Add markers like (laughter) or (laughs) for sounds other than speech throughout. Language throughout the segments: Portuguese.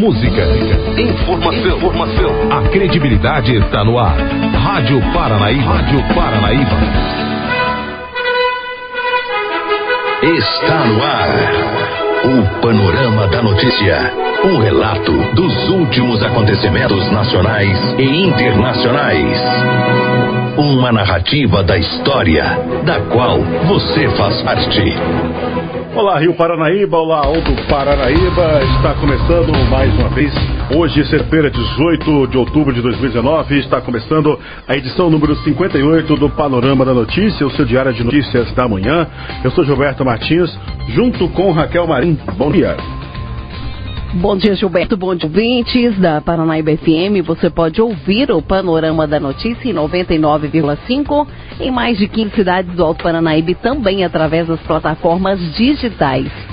música, informação, informação. A credibilidade está no ar. Rádio Paranaíba. Rádio Paranaíba. Está no ar. O Panorama da Notícia. Um relato dos últimos acontecimentos nacionais e internacionais. Uma narrativa da história, da qual você faz parte. Olá, Rio Paranaíba, olá, Alto Paranaíba. Está começando mais uma vez. Hoje, sexta-feira, 18 de outubro de 2019, está começando a edição número 58 do Panorama da Notícia, o seu diário de notícias da manhã. Eu sou Gilberto Martins, junto com Raquel Marim. Bom dia. Bom dia, Gilberto. Bom dia, ouvintes da Paranaíba FM. Você pode ouvir o Panorama da Notícia em 99,5 em mais de 15 cidades do Alto Paranaíba e também através das plataformas digitais.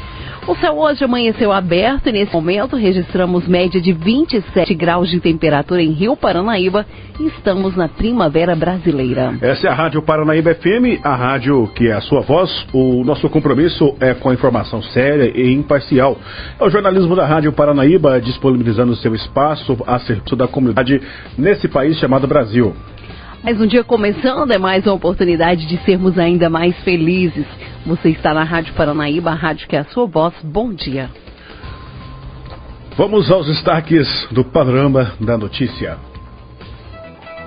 O céu hoje amanheceu aberto e nesse momento registramos média de 27 graus de temperatura em Rio Paranaíba e estamos na primavera brasileira. Essa é a Rádio Paranaíba FM, a rádio que é a sua voz. O nosso compromisso é com a informação séria e imparcial. É o jornalismo da Rádio Paranaíba disponibilizando seu espaço a serviço da comunidade nesse país chamado Brasil. Mais um dia começando, é mais uma oportunidade de sermos ainda mais felizes. Você está na Rádio Paranaíba, a rádio que é a sua voz. Bom dia. Vamos aos destaques do Panorama da Notícia.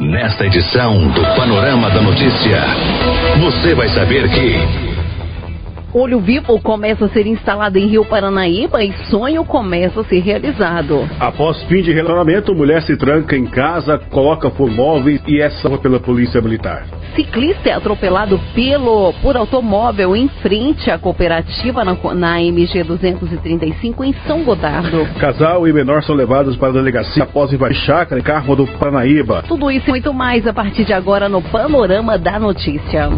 Nesta edição do Panorama da Notícia, você vai saber que. Olho Vivo começa a ser instalado em Rio Paranaíba e sonho começa a ser realizado. Após fim de relacionamento, mulher se tranca em casa, coloca fogo móveis e é salva pela polícia militar. Ciclista é atropelado pelo, por automóvel em frente à cooperativa na, na MG 235 em São Gotardo. Casal e menor são levados para a delegacia após invadir chácara em carro do Paranaíba. Tudo isso e muito mais a partir de agora no Panorama da Notícia.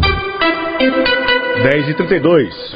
10 e 32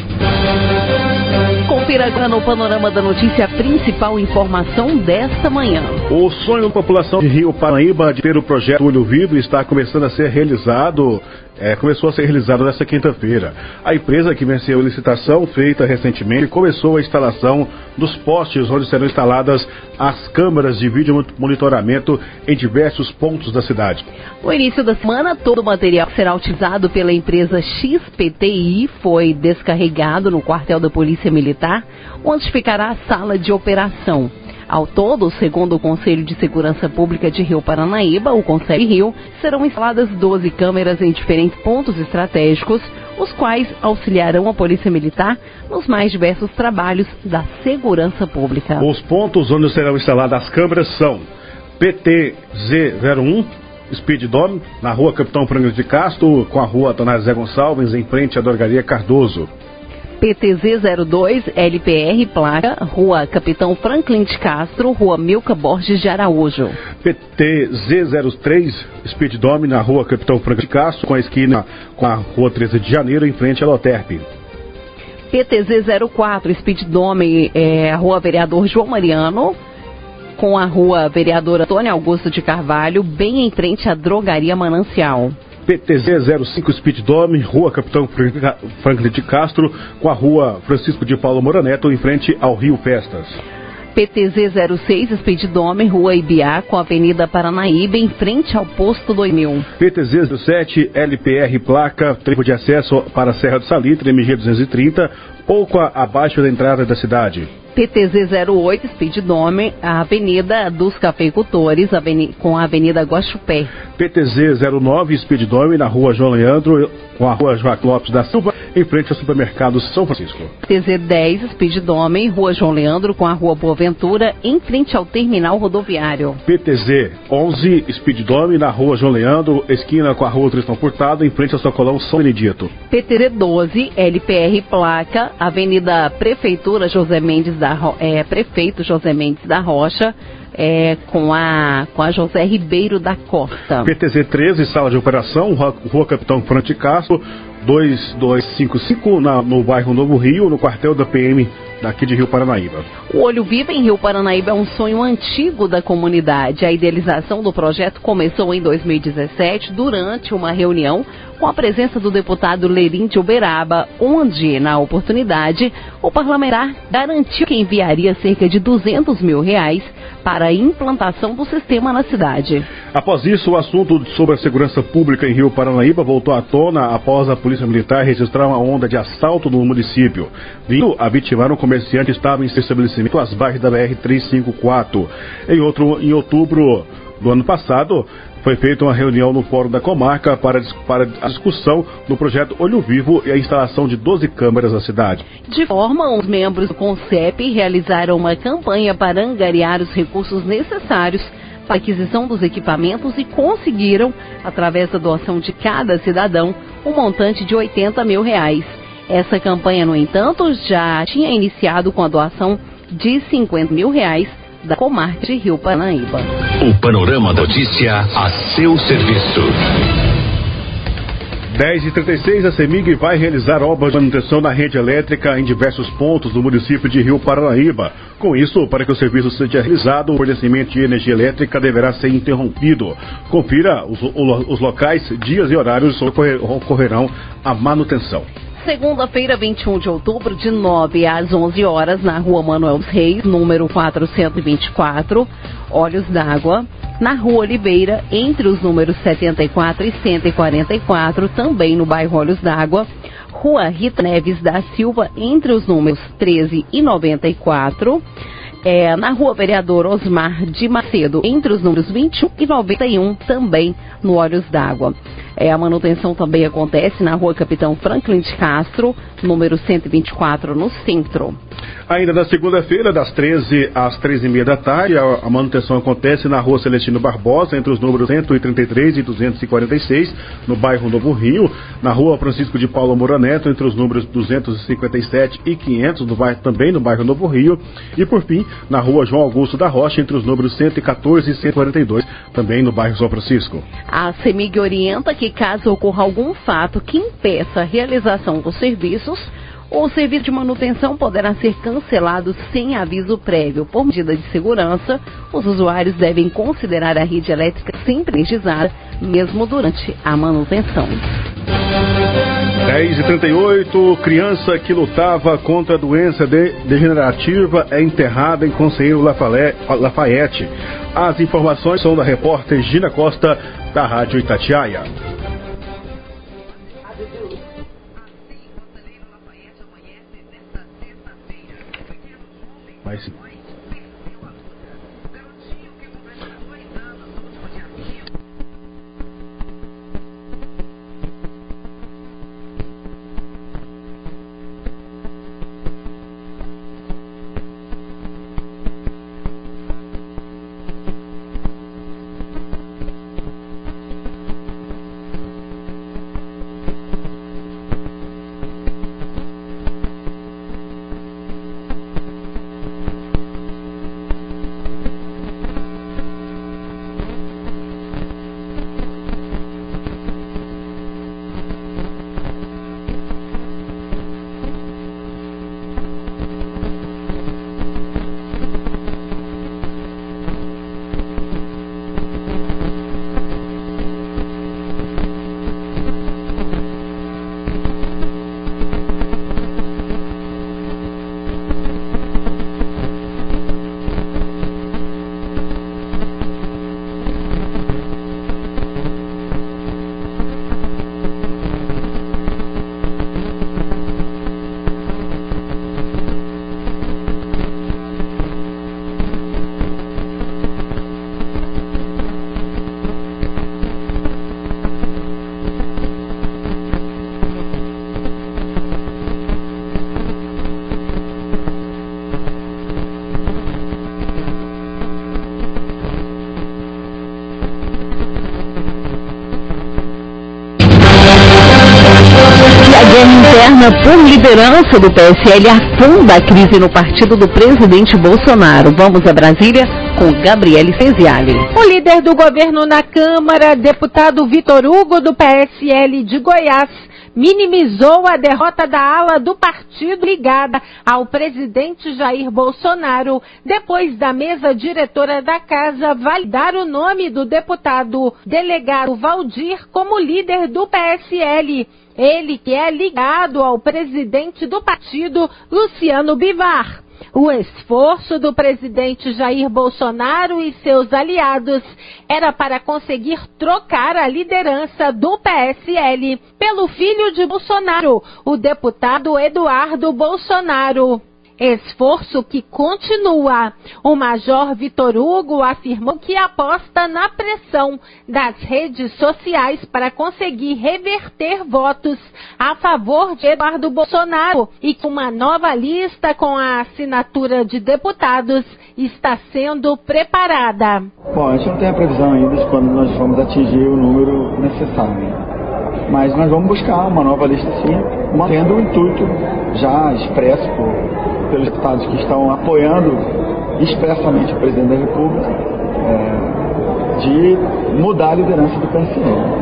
Confira agora no panorama da notícia a principal informação desta manhã. O sonho da população de Rio Paranaíba de ter o projeto Olho Vivo está começando a ser realizado é, começou a ser realizado nesta quinta-feira. A empresa que venceu a licitação feita recentemente começou a instalação dos postes onde serão instaladas as câmeras de vídeo monitoramento em diversos pontos da cidade. No início da semana, todo o material que será utilizado pela empresa XPTI foi descarregado no quartel da Polícia Militar, onde ficará a sala de operação. Ao todo, segundo o Conselho de Segurança Pública de Rio Paranaíba, o Conselho Rio, serão instaladas 12 câmeras em diferentes pontos estratégicos, os quais auxiliarão a Polícia Militar nos mais diversos trabalhos da segurança pública. Os pontos onde serão instaladas as câmeras são PTZ01, Speed Dome, na rua Capitão Frango de Castro, com a rua Tonás Zé Gonçalves, em frente à Dorgaria Cardoso. PTZ02 LPR placa Rua Capitão Franklin de Castro, Rua Milka Borges de Araújo. PTZ03 Speed Dome na Rua Capitão Franklin de Castro, com a esquina com a Rua 13 de Janeiro, em frente à Loterp. PTZ04 Speed Dome, é, Rua Vereador João Mariano, com a Rua Vereador Antônio Augusto de Carvalho, bem em frente à Drogaria Manancial. PTZ 05 Speed Dome, Rua Capitão Franklin de Castro, com a Rua Francisco de Paulo Moraneto, em frente ao Rio Festas. PTZ 06 Speed Dome, Rua Ibiá, com a Avenida Paranaíba, em frente ao Posto 2000. PTZ 07 LPR Placa, tempo de acesso para a Serra do Salitre, MG 230, pouco abaixo da entrada da cidade. PTZ 08 Speed Dome, a Avenida dos Cafeicultores, com a Avenida Guaxupé. PTZ 09 Speed Dome, na Rua João Leandro, com a Rua Joaquim Lopes da Silva, em frente ao supermercado São Francisco. PTZ 10 Speed Dome, Rua João Leandro, com a Rua Boaventura, em frente ao terminal rodoviário. PTZ 11 Speed Dome, na Rua João Leandro, esquina com a Rua Tristão Furtado, em frente ao Socolão São Benedito. PTZ 12 LPR Placa, Avenida Prefeitura José Mendes da é, Prefeito José Mendes da Rocha, é, com, a, com a José Ribeiro da Costa. PTZ 13, sala de operação, Rua Capitão Frante Castro, 2255, na, no bairro Novo Rio, no quartel da PM daqui de Rio Paranaíba. O Olho Vivo em Rio Paranaíba é um sonho antigo da comunidade. A idealização do projeto começou em 2017, durante uma reunião com a presença do deputado Leirim de Uberaba, onde, na oportunidade, o parlamentar garantiu que enviaria cerca de 200 mil reais para a implantação do sistema na cidade. Após isso, o assunto sobre a segurança pública em Rio Paranaíba voltou à tona após a Polícia Militar registrar uma onda de assalto no município, vindo a vitimar um comerciante estava em seu estabelecimento às baixas da BR-354. Em, outro, em outubro do ano passado, foi feita uma reunião no Fórum da Comarca para, para a discussão do projeto Olho Vivo e a instalação de 12 câmeras na cidade. De forma, os membros do CONCEP realizaram uma campanha para angariar os recursos necessários para a aquisição dos equipamentos e conseguiram, através da doação de cada cidadão, um montante de 80 mil reais. Essa campanha, no entanto, já tinha iniciado com a doação de 50 mil reais da Comarca de Rio Paranaíba. O Panorama Notícia a seu serviço. 10 e 36 a CEMIG vai realizar obras de manutenção na rede elétrica em diversos pontos do município de Rio Paranaíba. Com isso, para que o serviço seja realizado, o fornecimento de energia elétrica deverá ser interrompido. Confira os, os locais, dias e horários onde ocorrerão a manutenção segunda-feira, 21 de outubro, de 9 às 11 horas, na rua Manuel Reis, número 424, Olhos d'Água. Na rua Oliveira, entre os números 74 e 144, também no bairro Olhos d'Água. Rua Rita Neves da Silva, entre os números 13 e 94. É, na rua Vereador Osmar de Macedo, entre os números 21 e 91, também no Olhos d'Água. É, a manutenção também acontece na rua Capitão Franklin de Castro, número 124, no centro. Ainda na segunda-feira, das 13 às 13 e meia da tarde, a, manutenção acontece na rua Celestino Barbosa, entre os números 133 e 246, no bairro Novo Rio, na rua Francisco de Paulo Moura Neto, entre os números 257 e 500, no bairro, também no bairro Novo Rio, e por fim, na rua João Augusto da Rocha, entre os números 114 e 142, também no bairro São Francisco. A CEMIG orienta que caso ocorra algum fato que impeça a realização dos serviços, o serviço de manutenção poderá ser cancelado sem aviso prévio. Por medida de segurança, os usuários devem considerar a rede elétrica sempre energizada, mesmo durante a manutenção. 10 e 38 criança que lutava contra a doença de degenerativa é enterrada em Conselheiro Lafayette. As informações são da repórter Gina Costa, da Rádio Itatiaia. Mas por liderança do PSL afunda a crise no partido do presidente Bolsonaro. Vamos a Brasília com Gabriele Ceziali. O líder do governo na Câmara, deputado Vitor Hugo do PSL de Goiás, minimizou a derrota da ala do partido ligada ao presidente Jair Bolsonaro, depois da mesa diretora da casa validar o nome do deputado delegado Valdir como líder do PSL. Ele que é ligado ao presidente do partido, Luciano Bivar. O esforço do presidente Jair Bolsonaro e seus aliados era para conseguir trocar a liderança do PSL pelo filho de Bolsonaro, o deputado Eduardo Bolsonaro. Esforço que continua. O Major Vitor Hugo afirmou que aposta na pressão das redes sociais para conseguir reverter votos a favor de Eduardo Bolsonaro e que uma nova lista com a assinatura de deputados está sendo preparada. Bom, a gente não tem a previsão ainda de quando nós vamos atingir o número necessário. Mas nós vamos buscar uma nova lista sim, mantendo o intuito já expresso por pelos deputados que estão apoiando expressamente o presidente da República é, de mudar a liderança do PSL.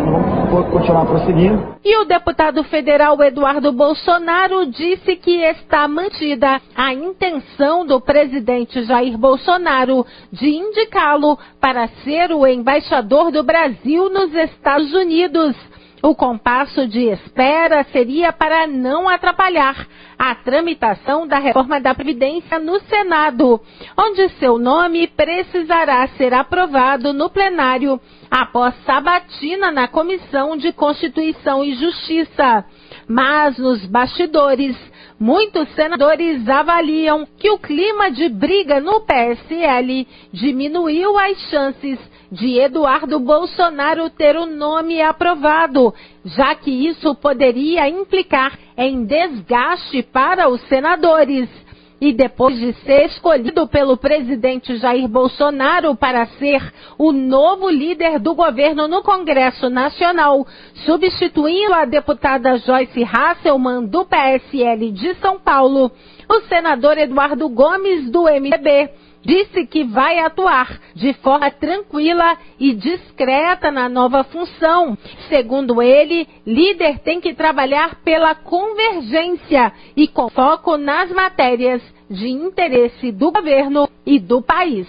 Vamos continuar prosseguindo. E o deputado federal Eduardo Bolsonaro disse que está mantida a intenção do presidente Jair Bolsonaro de indicá-lo para ser o embaixador do Brasil nos Estados Unidos. O compasso de espera seria para não atrapalhar a tramitação da reforma da Previdência no Senado, onde seu nome precisará ser aprovado no plenário após sabatina na Comissão de Constituição e Justiça. Mas nos bastidores, muitos senadores avaliam que o clima de briga no PSL diminuiu as chances de Eduardo Bolsonaro ter o nome aprovado, já que isso poderia implicar em desgaste para os senadores. E depois de ser escolhido pelo presidente Jair Bolsonaro para ser o novo líder do governo no Congresso Nacional, substituindo a deputada Joyce Hasselmann do PSL de São Paulo, o senador Eduardo Gomes do MDB disse que vai atuar de forma tranquila e discreta na nova função. Segundo ele, líder tem que trabalhar pela convergência e com foco nas matérias de interesse do governo e do país.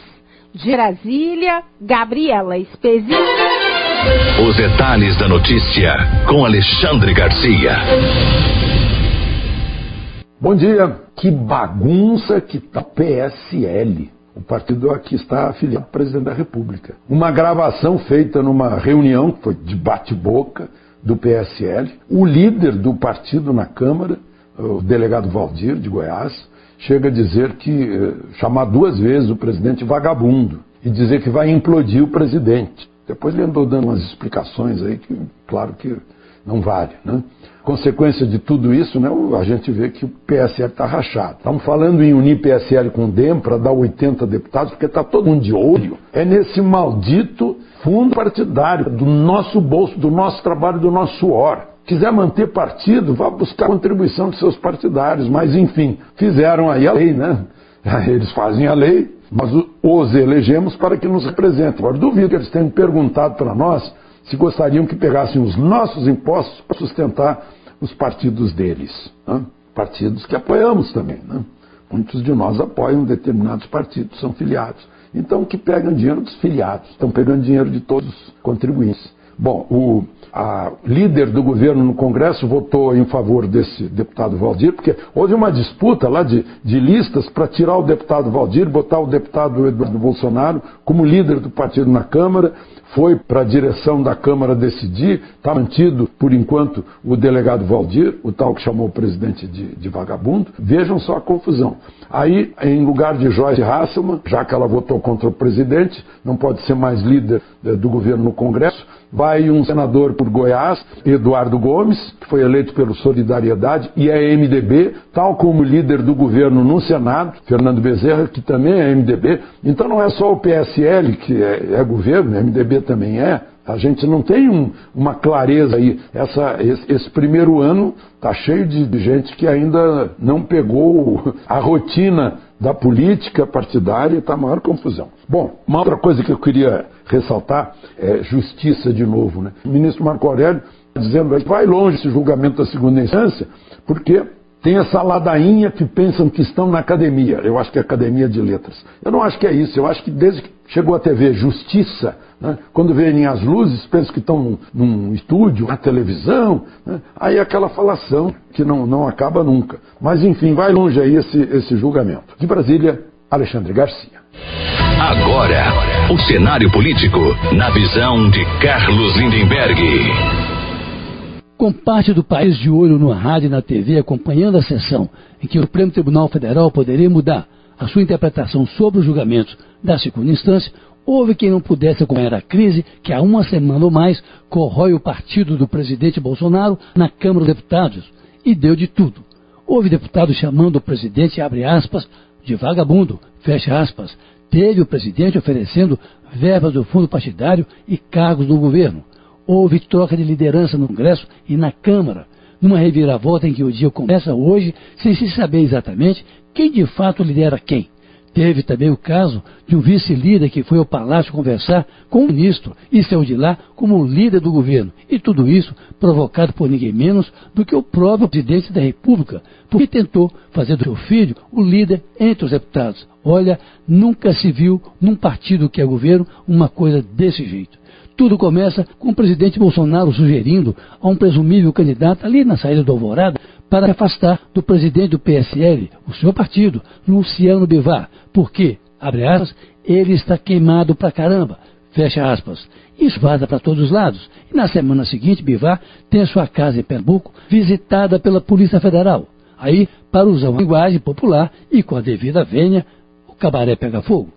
De Brasília, Gabriela Espesi. Os detalhes da notícia com Alexandre Garcia. Bom dia. Que bagunça que tá PSL. O partido aqui está afiliado ao presidente da República. Uma gravação feita numa reunião, que foi de bate-boca, do PSL. O líder do partido na Câmara, o delegado Valdir, de Goiás, chega a dizer que, eh, chamar duas vezes o presidente vagabundo e dizer que vai implodir o presidente. Depois ele andou dando umas explicações aí que, claro que não vale, né? Consequência de tudo isso, né, a gente vê que o PSL está rachado. Estamos falando em unir PSL com o DEM para dar 80 deputados, porque está todo mundo de olho. É nesse maldito fundo partidário, do nosso bolso, do nosso trabalho, do nosso suor. Quiser manter partido, vá buscar contribuição de seus partidários. Mas, enfim, fizeram aí a lei, né? (laughs) Eles fazem a lei, mas os elegemos para que nos representem. Agora, duvido que eles tenham perguntado para nós se gostariam que pegassem os nossos impostos para sustentar os partidos deles. Né? Partidos que apoiamos também. Né? Muitos de nós apoiam determinados partidos, são filiados. Então, que pegam dinheiro dos filiados, estão pegando dinheiro de todos os contribuintes. Bom, o a líder do governo no Congresso votou em favor desse deputado Valdir, porque houve uma disputa lá de, de listas para tirar o deputado Valdir, botar o deputado Eduardo Bolsonaro como líder do partido na Câmara foi para a direção da Câmara decidir, está mantido, por enquanto, o delegado Valdir, o tal que chamou o presidente de, de vagabundo. Vejam só a confusão. Aí, em lugar de Joyce Hasselmann, já que ela votou contra o presidente, não pode ser mais líder eh, do governo no Congresso, vai um senador por Goiás, Eduardo Gomes, que foi eleito pelo Solidariedade e é MDB, tal como líder do governo no Senado, Fernando Bezerra, que também é MDB. Então não é só o PSL que é, é governo, o MDB também é. A gente não tem um, uma clareza aí. Essa, esse, esse primeiro ano está cheio de, de gente que ainda não pegou a rotina da política partidária, está a maior confusão. Bom, uma outra coisa que eu queria ressaltar é justiça de novo. Né? O ministro Marco Aurélio dizendo vai longe esse julgamento da segunda instância, porque tem essa ladainha que pensam que estão na academia. Eu acho que é academia de letras. Eu não acho que é isso. Eu acho que desde que chegou a TV Justiça, né, quando vêm as luzes, pensam que estão num estúdio, na televisão. Né, aí aquela falação que não, não acaba nunca. Mas enfim, vai longe aí esse, esse julgamento. De Brasília, Alexandre Garcia. Agora, o cenário político na visão de Carlos Lindenberg. Com parte do país de olho no rádio e na TV acompanhando a sessão em que o Supremo Tribunal Federal poderia mudar a sua interpretação sobre os julgamentos da segunda instância, houve quem não pudesse acompanhar a crise que há uma semana ou mais corrói o partido do presidente Bolsonaro na Câmara dos Deputados e deu de tudo. Houve deputados chamando o presidente, abre aspas, de vagabundo, fecha aspas. Teve o presidente oferecendo verbas do fundo partidário e cargos no governo. Houve troca de liderança no Congresso e na Câmara, numa reviravolta em que o dia começa hoje sem se saber exatamente quem de fato lidera quem. Teve também o caso de um vice-líder que foi ao palácio conversar com o ministro e saiu de lá como líder do governo. E tudo isso provocado por ninguém menos do que o próprio presidente da República, porque tentou fazer do seu filho o líder entre os deputados. Olha, nunca se viu num partido que é governo uma coisa desse jeito. Tudo começa com o presidente Bolsonaro sugerindo a um presumível candidato ali na saída do Alvorada para afastar do presidente do PSL, o seu partido, Luciano Bivar, porque, abre aspas, ele está queimado pra caramba, fecha aspas. Isso vaza para todos os lados. E na semana seguinte, Bivar tem sua casa em Pernambuco visitada pela Polícia Federal. Aí, para usar uma linguagem popular e com a devida vênia, o cabaré pega fogo.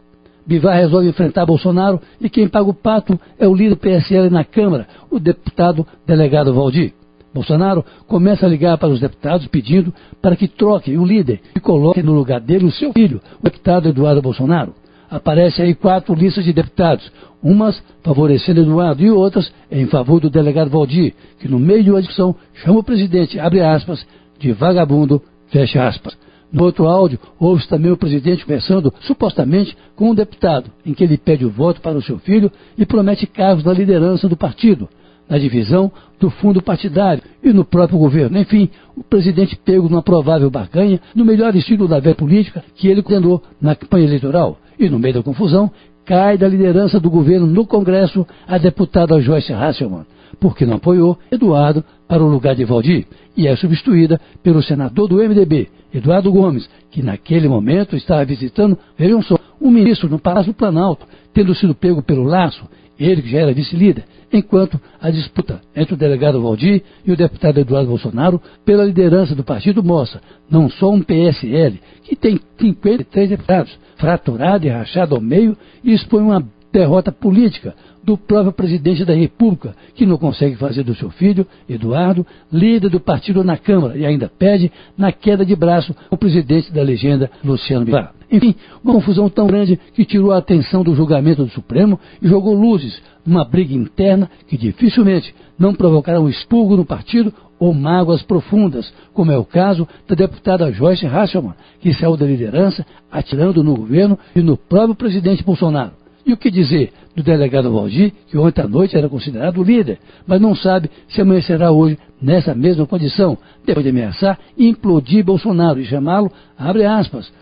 Bivar resolve enfrentar Bolsonaro e quem paga o pato é o líder PSL na Câmara, o deputado delegado Valdir. Bolsonaro começa a ligar para os deputados pedindo para que troquem o líder e coloquem no lugar dele o seu filho, o deputado Eduardo Bolsonaro. Aparecem aí quatro listas de deputados, umas favorecendo Eduardo e outras em favor do delegado Valdir, que no meio de uma discussão chama o presidente, abre aspas, de vagabundo, fecha aspas. No outro áudio, ouve também o presidente conversando, supostamente, com um deputado, em que ele pede o voto para o seu filho e promete cargos na liderança do partido, na divisão do fundo partidário e no próprio governo. Enfim, o presidente pego numa provável barganha, no melhor estilo da velha política que ele condenou na campanha eleitoral. E no meio da confusão, cai da liderança do governo no Congresso a deputada Joyce Hasselmann, porque não apoiou Eduardo para o lugar de Valdir e é substituída pelo senador do MDB, Eduardo Gomes, que naquele momento estava visitando, vejam só, um ministro no Palácio do Planalto, tendo sido pego pelo laço, ele que já era vice-líder, enquanto a disputa entre o delegado Valdir e o deputado Eduardo Bolsonaro pela liderança do partido mostra não só um PSL, que tem 53 deputados, fraturado e rachado ao meio e expõe uma derrota política do próprio presidente da República, que não consegue fazer do seu filho, Eduardo, líder do partido na Câmara e ainda pede, na queda de braço, o presidente da legenda, Luciano Bivar. Enfim, uma confusão tão grande que tirou a atenção do julgamento do Supremo e jogou luzes numa briga interna que dificilmente não provocará um expurgo no partido ou mágoas profundas, como é o caso da deputada Joyce Hasselmann, que saiu da liderança atirando no governo e no próprio presidente Bolsonaro. E o que dizer do delegado Valdir, que ontem à noite era considerado líder, mas não sabe se amanhecerá hoje nessa mesma condição, depois de ameaçar implodir Bolsonaro e chamá-lo, abre aspas,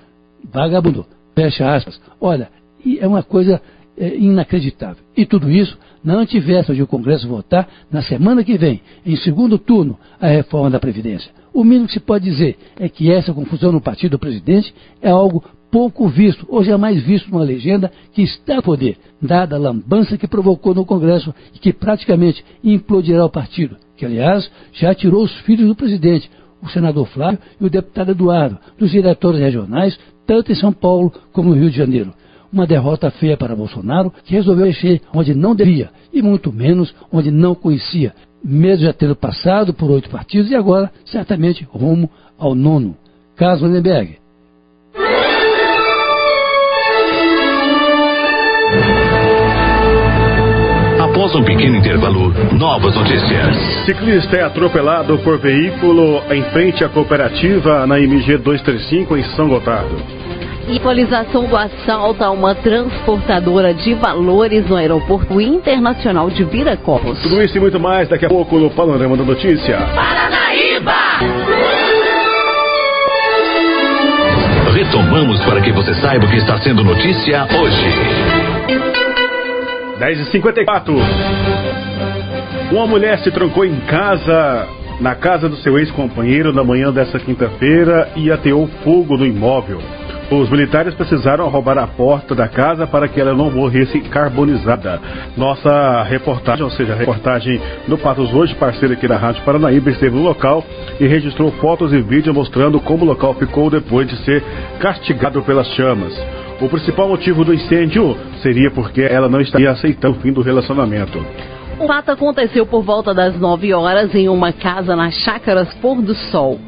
vagabundo, fecha aspas. Olha, é uma coisa é, inacreditável. E tudo isso na antivéspera de o Congresso votar, na semana que vem, em segundo turno, a reforma da Previdência. O mínimo que se pode dizer é que essa confusão no partido do presidente é algo pouco visto, ou jamais visto numa legenda que está a poder, dada a lambança que provocou no Congresso e que praticamente implodirá o partido, que aliás já tirou os filhos do presidente, o senador Flávio e o deputado Eduardo, dos diretores regionais, tanto em São Paulo como no Rio de Janeiro. Uma derrota feia para Bolsonaro, que resolveu mexer onde não devia, e muito menos onde não conhecia, mesmo já tendo passado por oito partidos e agora, certamente, rumo ao nono. Caso Lindenberg. Após um pequeno intervalo, novas notícias. Ciclista é atropelado por veículo em frente à cooperativa na MG 235 em São Gotardo. E atualização do assalto a uma transportadora de valores no aeroporto internacional de Viracopos. Tudo isso e muito mais daqui a pouco no Panorama da Notícia. Paranaíba! Retomamos para que você saiba o que está sendo notícia hoje. 10h54. Uma mulher se trancou em casa, na casa do seu ex-companheiro, na manhã dessa quinta-feira e ateou fogo no imóvel. Os militares precisaram roubar a porta da casa para que ela não morresse carbonizada. Nossa reportagem, ou seja, a reportagem do Patos Hoje, parceiro aqui da Rádio Paranaíba, esteve no local e registrou fotos e vídeos mostrando como o local ficou depois de ser castigado pelas chamas. O principal motivo do incêndio seria porque ela não estaria aceitando o fim do relacionamento. O fato aconteceu por volta das 9 horas em uma casa nas Chácaras Pôr do Sol.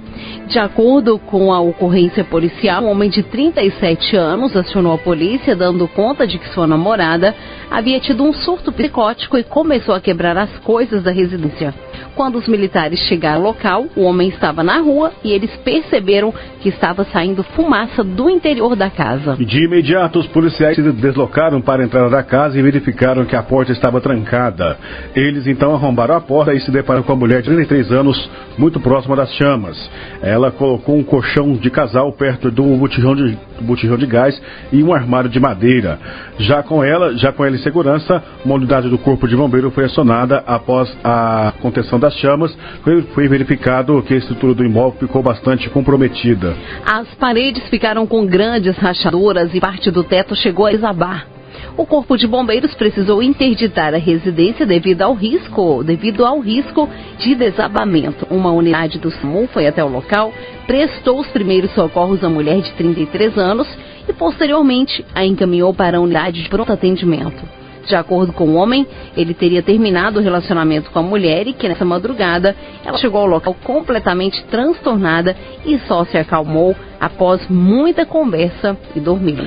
De acordo com a ocorrência policial, um homem de 37 anos acionou a polícia dando conta de que sua namorada havia tido um surto psicótico e começou a quebrar as coisas da residência. Quando os militares chegaram ao local, o homem estava na rua e eles perceberam que estava saindo fumaça do interior da casa. De imediato, os policiais se deslocaram para a entrada da casa e verificaram que a porta estava trancada. Eles então arrombaram a porta e se depararam com a mulher de 33 anos, muito próxima das chamas. Ela colocou um colchão de casal perto do botijão de, botijão de gás e um armário de madeira. Já com ela, já com ela em segurança, uma unidade do Corpo de Bombeiro foi acionada após a contenção das chamas. Foi, foi verificado que a estrutura do imóvel ficou bastante comprometida. As paredes ficaram com grandes rachaduras e parte do teto chegou a desabar. O Corpo de Bombeiros precisou interditar a residência devido ao risco, devido ao risco de desabamento. Uma unidade do SAMU foi até o local, prestou os primeiros socorros à mulher de 33 anos e posteriormente a encaminhou para a unidade de pronto atendimento. De acordo com o homem, ele teria terminado o relacionamento com a mulher e que nessa madrugada ela chegou ao local completamente transtornada e só se acalmou após muita conversa e dormir.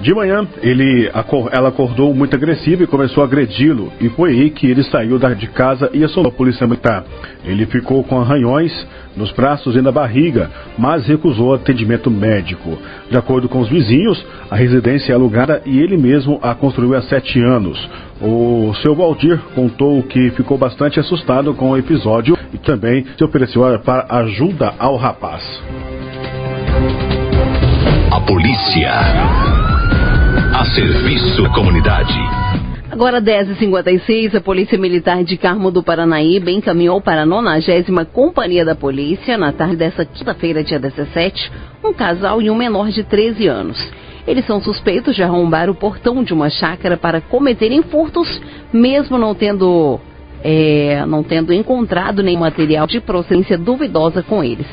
De manhã, ele, ela acordou muito agressiva e começou a agredi-lo. E foi aí que ele saiu de casa e acionou a polícia militar. Ele ficou com arranhões nos braços e na barriga, mas recusou atendimento médico. De acordo com os vizinhos, a residência é alugada e ele mesmo a construiu há sete anos. O seu Valdir contou que ficou bastante assustado com o episódio e também se ofereceu para ajuda ao rapaz. A polícia. A serviço da comunidade. Agora 10h56, a Polícia Militar de Carmo do Paranaíba encaminhou para a 90 Companhia da Polícia, na tarde dessa quinta-feira, dia 17, um casal e um menor de 13 anos. Eles são suspeitos de arrombar o portão de uma chácara para cometerem furtos, mesmo não tendo, é, não tendo encontrado nenhum material de procedência duvidosa com eles.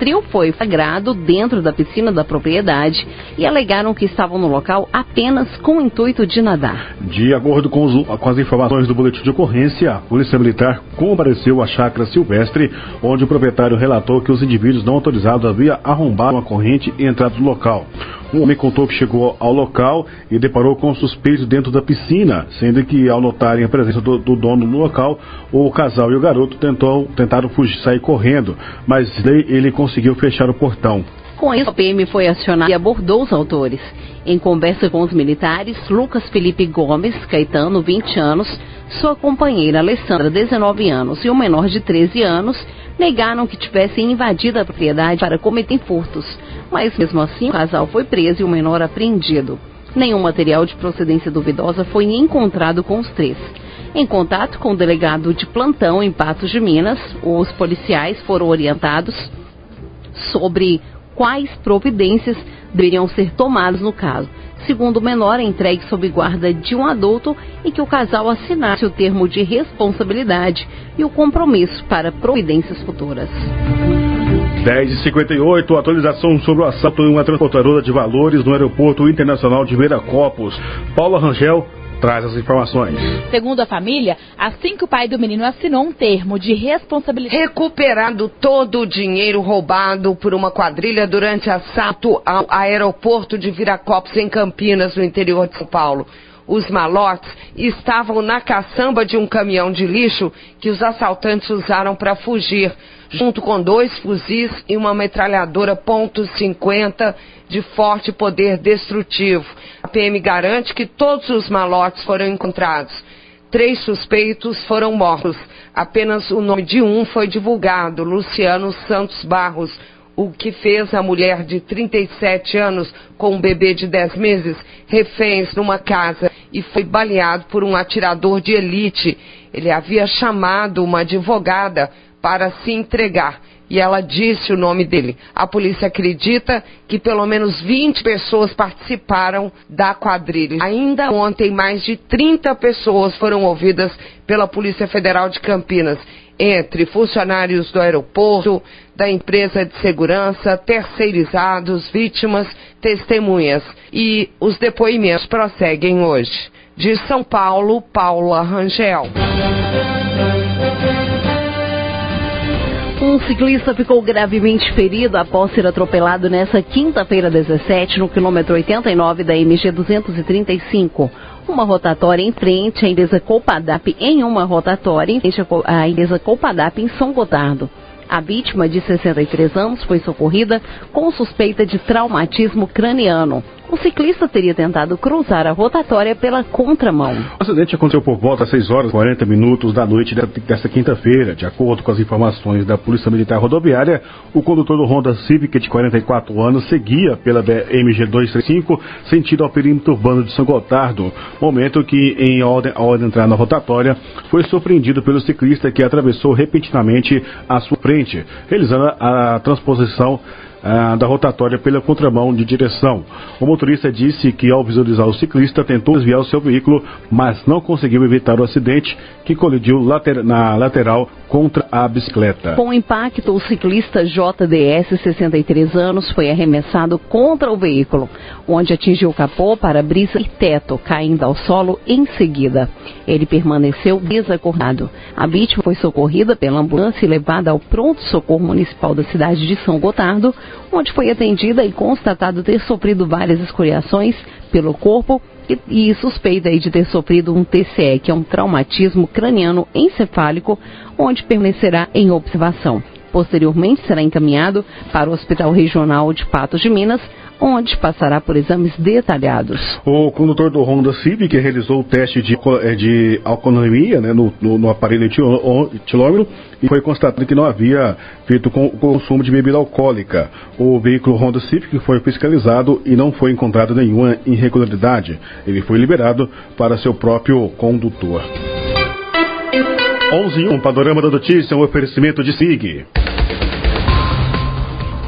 Trio foi flagrado dentro da piscina da propriedade e alegaram que estavam no local apenas com o intuito de nadar. De acordo com, os, com as informações do boletim de ocorrência, a Polícia Militar compareceu à chácara Silvestre, onde o proprietário relatou que os indivíduos não autorizados haviam arrombado uma corrente e entrado no local. Um homem contou que chegou ao local e deparou com um suspeito dentro da piscina, sendo que ao notarem a presença do, do dono no local, o casal e o garoto tentou, tentaram fugir, sair correndo, mas ele conseguiu fechar o portão. Com isso, a PM foi acionada e abordou os autores. Em conversa com os militares, Lucas Felipe Gomes, Caetano, 20 anos, sua companheira Alessandra, 19 anos, e o menor de 13 anos, negaram que tivessem invadido a propriedade para cometer furtos mas mesmo assim o casal foi preso e o menor apreendido. Nenhum material de procedência duvidosa foi encontrado com os três. Em contato com o delegado de plantão em Patos de Minas, os policiais foram orientados sobre quais providências deveriam ser tomadas no caso. Segundo o menor, é entregue sob guarda de um adulto e que o casal assinasse o termo de responsabilidade e o compromisso para providências futuras. 10h58, atualização sobre o assalto em uma transportadora de valores no Aeroporto Internacional de Viracopos. Paula Rangel traz as informações. Segundo a família, assim que o pai do menino assinou um termo de responsabilidade. Recuperado todo o dinheiro roubado por uma quadrilha durante assalto ao aeroporto de Viracopos, em Campinas, no interior de São Paulo. Os malotes estavam na caçamba de um caminhão de lixo que os assaltantes usaram para fugir, junto com dois fuzis e uma metralhadora .50 de forte poder destrutivo. A PM garante que todos os malotes foram encontrados. Três suspeitos foram mortos. Apenas o nome de um foi divulgado, Luciano Santos Barros, o que fez a mulher de 37 anos com um bebê de 10 meses reféns numa casa e foi baleado por um atirador de elite. Ele havia chamado uma advogada para se entregar e ela disse o nome dele. A polícia acredita que pelo menos 20 pessoas participaram da quadrilha. Ainda ontem, mais de 30 pessoas foram ouvidas pela Polícia Federal de Campinas, entre funcionários do aeroporto, da empresa de segurança, terceirizados, vítimas, testemunhas. E os depoimentos prosseguem hoje. De São Paulo, Paula Rangel. Um ciclista ficou gravemente ferido após ser atropelado nesta quinta-feira 17 no quilômetro 89 da MG 235. Uma rotatória em frente à Indesa Copadap em uma rotatória em frente à Indesa Copadap em São Gotardo. A vítima, de 63 anos, foi socorrida com suspeita de traumatismo craniano. O ciclista teria tentado cruzar a rotatória pela contramão. O acidente aconteceu por volta às 6 horas e 40 minutos da noite desta quinta-feira. De acordo com as informações da Polícia Militar Rodoviária, o condutor do Honda Civic de 44 anos seguia pela MG 235 sentido ao perímetro urbano de São Gotardo, momento que, em ordem, ao entrar na rotatória, foi surpreendido pelo ciclista que atravessou repentinamente a sua frente, realizando a transposição ah, da rotatória pela contramão de direção. O motorista disse que ao visualizar o ciclista tentou desviar o seu veículo, mas não conseguiu evitar o acidente que colidiu later na lateral contra a bicicleta. Com o impacto, o ciclista JDS, 63 anos, foi arremessado contra o veículo, onde atingiu o capô, para-brisa e teto, caindo ao solo em seguida. Ele permaneceu desacordado. A vítima foi socorrida pela ambulância e levada ao pronto-socorro municipal da cidade de São Gotardo, onde foi atendida e constatado ter sofrido várias escoriações pelo corpo e, e suspeita de ter sofrido um TCE, que é um traumatismo craniano encefálico, onde permanecerá em observação. Posteriormente será encaminhado para o Hospital Regional de Patos de Minas, onde passará por exames detalhados. O condutor do Honda Civic realizou o teste de, eh, de alcoolemia né, no, no, no, aparelho etilômetro e foi constatado que não havia feito com, consumo de bebida alcoólica. O veículo Honda Civic foi fiscalizado e não foi encontrado nenhuma irregularidade. Ele foi liberado para seu próprio condutor. 11 1, Panorama da Notícia, um oferecimento de SIG.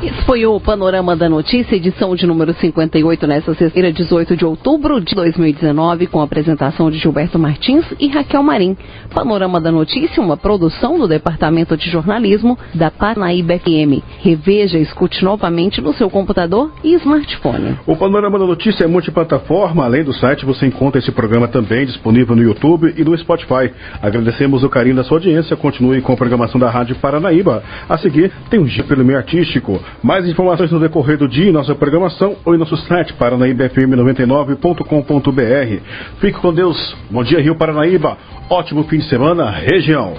Esse foi o Panorama da Notícia, edição de número 58, nesta sexta-feira, 18 de outubro de 2019, com a apresentação de Gilberto Martins e Raquel Marim. Panorama da Notícia, uma produção do Departamento de Jornalismo da Parnaíba FM. Reveja e escute novamente no seu computador e smartphone. O Panorama da Notícia é multiplataforma. Além do site, você encontra esse programa também disponível no YouTube e no Spotify. Agradecemos o carinho da sua audiência. Continue com a programação da Rádio Paranaíba. A seguir, tem um G pelo meio artístico. Mais informações no decorrer do dia em nossa programação ou em nosso site paranaíbafm99.com.br. Fique com Deus. Bom dia, Rio Paranaíba. Ótimo fim de semana, região.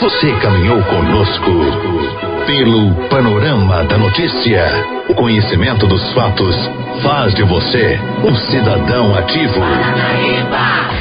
Você caminhou conosco pelo panorama da notícia. O conhecimento dos fatos faz de você um cidadão ativo. Paranaíba.